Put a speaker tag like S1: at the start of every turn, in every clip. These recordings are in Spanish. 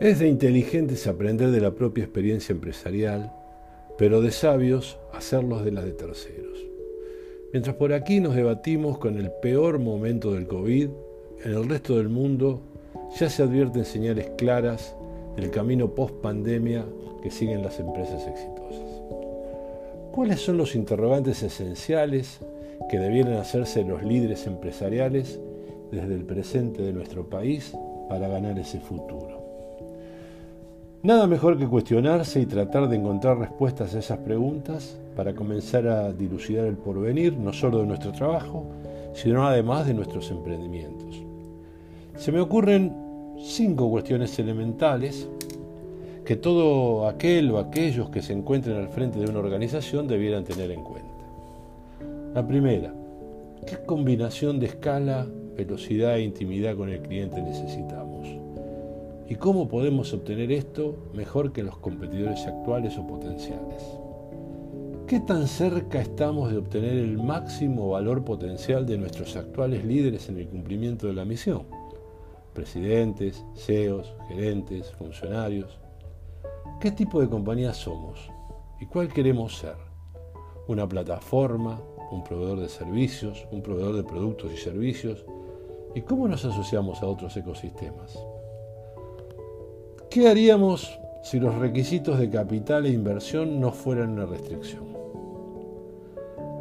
S1: Es de inteligentes aprender de la propia experiencia empresarial, pero de sabios hacerlos de las de terceros. Mientras por aquí nos debatimos con el peor momento del COVID, en el resto del mundo ya se advierten señales claras del camino post pandemia que siguen las empresas exitosas. ¿Cuáles son los interrogantes esenciales que debieran hacerse los líderes empresariales desde el presente de nuestro país para ganar ese futuro? Nada mejor que cuestionarse y tratar de encontrar respuestas a esas preguntas para comenzar a dilucidar el porvenir, no solo de nuestro trabajo, sino además de nuestros emprendimientos. Se me ocurren cinco cuestiones elementales que todo aquel o aquellos que se encuentren al frente de una organización debieran tener en cuenta. La primera, ¿qué combinación de escala, velocidad e intimidad con el cliente necesitamos? ¿Y cómo podemos obtener esto mejor que los competidores actuales o potenciales? ¿Qué tan cerca estamos de obtener el máximo valor potencial de nuestros actuales líderes en el cumplimiento de la misión? Presidentes, CEOs, gerentes, funcionarios. ¿Qué tipo de compañía somos? ¿Y cuál queremos ser? ¿Una plataforma? ¿Un proveedor de servicios? ¿Un proveedor de productos y servicios? ¿Y cómo nos asociamos a otros ecosistemas? ¿Qué haríamos si los requisitos de capital e inversión no fueran una restricción?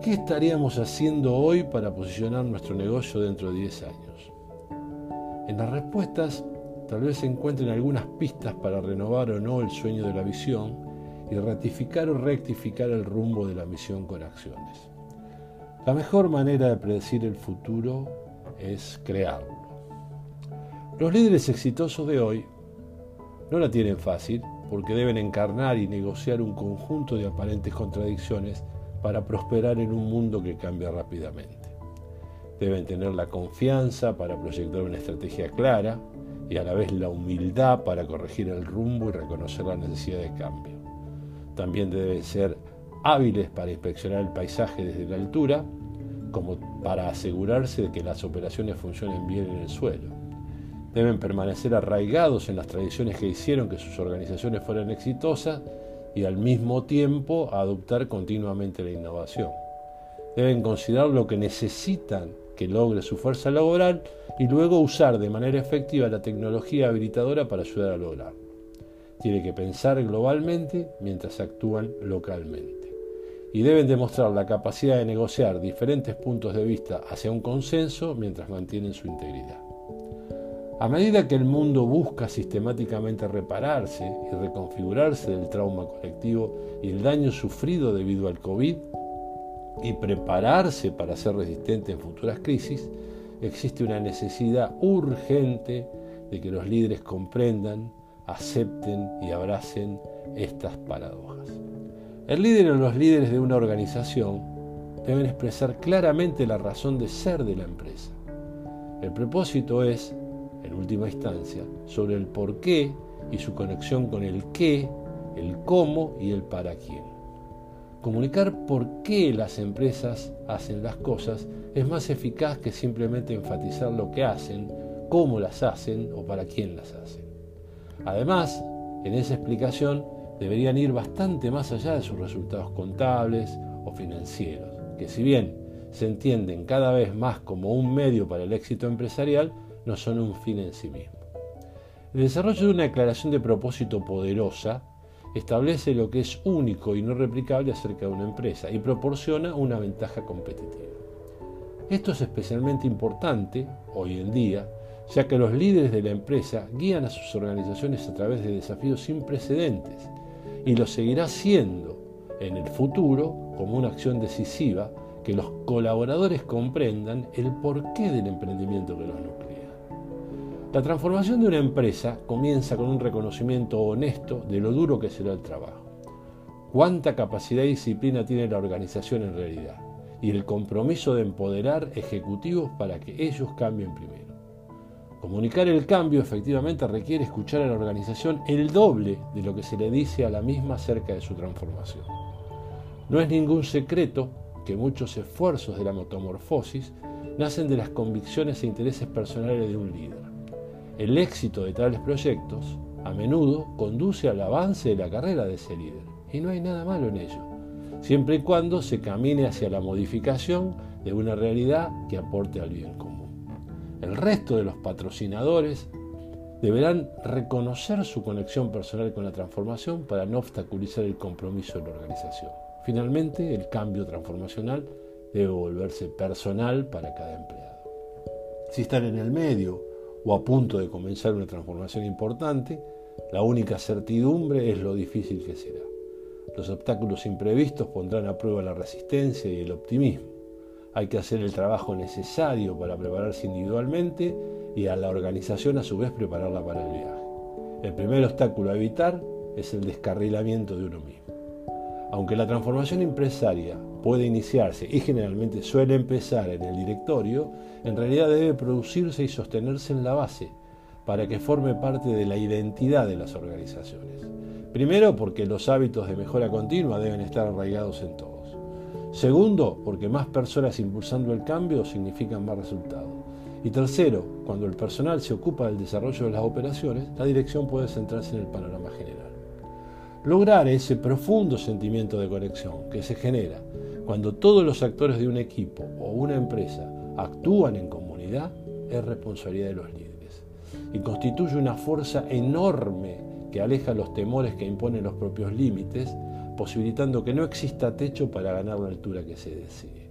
S1: ¿Qué estaríamos haciendo hoy para posicionar nuestro negocio dentro de 10 años? En las respuestas tal vez se encuentren algunas pistas para renovar o no el sueño de la visión y ratificar o rectificar el rumbo de la misión con acciones. La mejor manera de predecir el futuro es crearlo. Los líderes exitosos de hoy no la tienen fácil porque deben encarnar y negociar un conjunto de aparentes contradicciones para prosperar en un mundo que cambia rápidamente. Deben tener la confianza para proyectar una estrategia clara y a la vez la humildad para corregir el rumbo y reconocer la necesidad de cambio. También deben ser hábiles para inspeccionar el paisaje desde la altura, como para asegurarse de que las operaciones funcionen bien en el suelo Deben permanecer arraigados en las tradiciones que hicieron que sus organizaciones fueran exitosas y al mismo tiempo adoptar continuamente la innovación. Deben considerar lo que necesitan que logre su fuerza laboral y luego usar de manera efectiva la tecnología habilitadora para ayudar a lograrlo. Tiene que pensar globalmente mientras actúan localmente. Y deben demostrar la capacidad de negociar diferentes puntos de vista hacia un consenso mientras mantienen su integridad. A medida que el mundo busca sistemáticamente repararse y reconfigurarse del trauma colectivo y el daño sufrido debido al COVID y prepararse para ser resistente en futuras crisis, existe una necesidad urgente de que los líderes comprendan, acepten y abracen estas paradojas. El líder o los líderes de una organización deben expresar claramente la razón de ser de la empresa. El propósito es en última instancia, sobre el por qué y su conexión con el qué, el cómo y el para quién. Comunicar por qué las empresas hacen las cosas es más eficaz que simplemente enfatizar lo que hacen, cómo las hacen o para quién las hacen. Además, en esa explicación deberían ir bastante más allá de sus resultados contables o financieros, que si bien se entienden cada vez más como un medio para el éxito empresarial, no son un fin en sí mismo. El desarrollo de una declaración de propósito poderosa establece lo que es único y no replicable acerca de una empresa y proporciona una ventaja competitiva. Esto es especialmente importante hoy en día, ya que los líderes de la empresa guían a sus organizaciones a través de desafíos sin precedentes y lo seguirá siendo en el futuro como una acción decisiva que los colaboradores comprendan el porqué del emprendimiento que los nuclea. La transformación de una empresa comienza con un reconocimiento honesto de lo duro que será el trabajo. Cuánta capacidad y disciplina tiene la organización en realidad y el compromiso de empoderar ejecutivos para que ellos cambien primero. Comunicar el cambio efectivamente requiere escuchar a la organización el doble de lo que se le dice a la misma acerca de su transformación. No es ningún secreto que muchos esfuerzos de la metamorfosis nacen de las convicciones e intereses personales de un líder. El éxito de tales proyectos a menudo conduce al avance de la carrera de ese líder. Y no hay nada malo en ello, siempre y cuando se camine hacia la modificación de una realidad que aporte al bien común. El resto de los patrocinadores deberán reconocer su conexión personal con la transformación para no obstaculizar el compromiso de la organización. Finalmente, el cambio transformacional debe volverse personal para cada empleado. Si están en el medio o a punto de comenzar una transformación importante, la única certidumbre es lo difícil que será. Los obstáculos imprevistos pondrán a prueba la resistencia y el optimismo. Hay que hacer el trabajo necesario para prepararse individualmente y a la organización a su vez prepararla para el viaje. El primer obstáculo a evitar es el descarrilamiento de uno mismo. Aunque la transformación empresaria puede iniciarse y generalmente suele empezar en el directorio, en realidad debe producirse y sostenerse en la base para que forme parte de la identidad de las organizaciones. Primero, porque los hábitos de mejora continua deben estar arraigados en todos. Segundo, porque más personas impulsando el cambio significan más resultados. Y tercero, cuando el personal se ocupa del desarrollo de las operaciones, la dirección puede centrarse en el panorama general. Lograr ese profundo sentimiento de conexión que se genera cuando todos los actores de un equipo o una empresa actúan en comunidad es responsabilidad de los líderes y constituye una fuerza enorme que aleja los temores que imponen los propios límites, posibilitando que no exista techo para ganar la altura que se desee.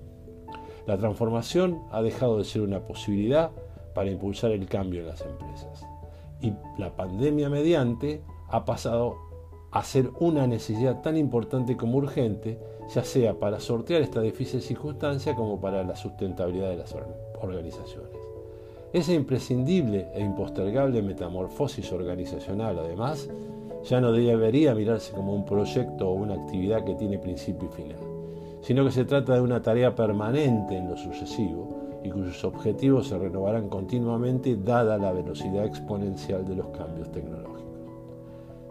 S1: La transformación ha dejado de ser una posibilidad para impulsar el cambio en las empresas. Y la pandemia mediante ha pasado a ser una necesidad tan importante como urgente, ya sea para sortear esta difícil circunstancia como para la sustentabilidad de las organizaciones. Esa imprescindible e impostergable metamorfosis organizacional, además, ya no debería mirarse como un proyecto o una actividad que tiene principio y final sino que se trata de una tarea permanente en lo sucesivo y cuyos objetivos se renovarán continuamente dada la velocidad exponencial de los cambios tecnológicos.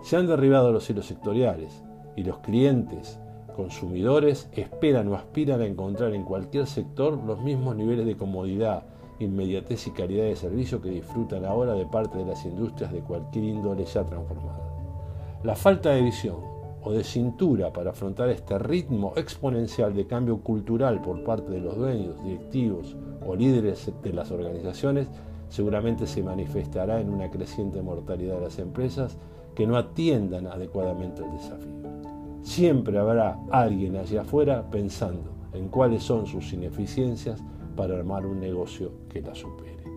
S1: Se han derribado los hilos sectoriales y los clientes, consumidores, esperan o aspiran a encontrar en cualquier sector los mismos niveles de comodidad, inmediatez y calidad de servicio que disfrutan ahora de parte de las industrias de cualquier índole ya transformada. La falta de visión, o de cintura para afrontar este ritmo exponencial de cambio cultural por parte de los dueños, directivos o líderes de las organizaciones, seguramente se manifestará en una creciente mortalidad de las empresas que no atiendan adecuadamente el desafío. Siempre habrá alguien allá afuera pensando en cuáles son sus ineficiencias para armar un negocio que la supere.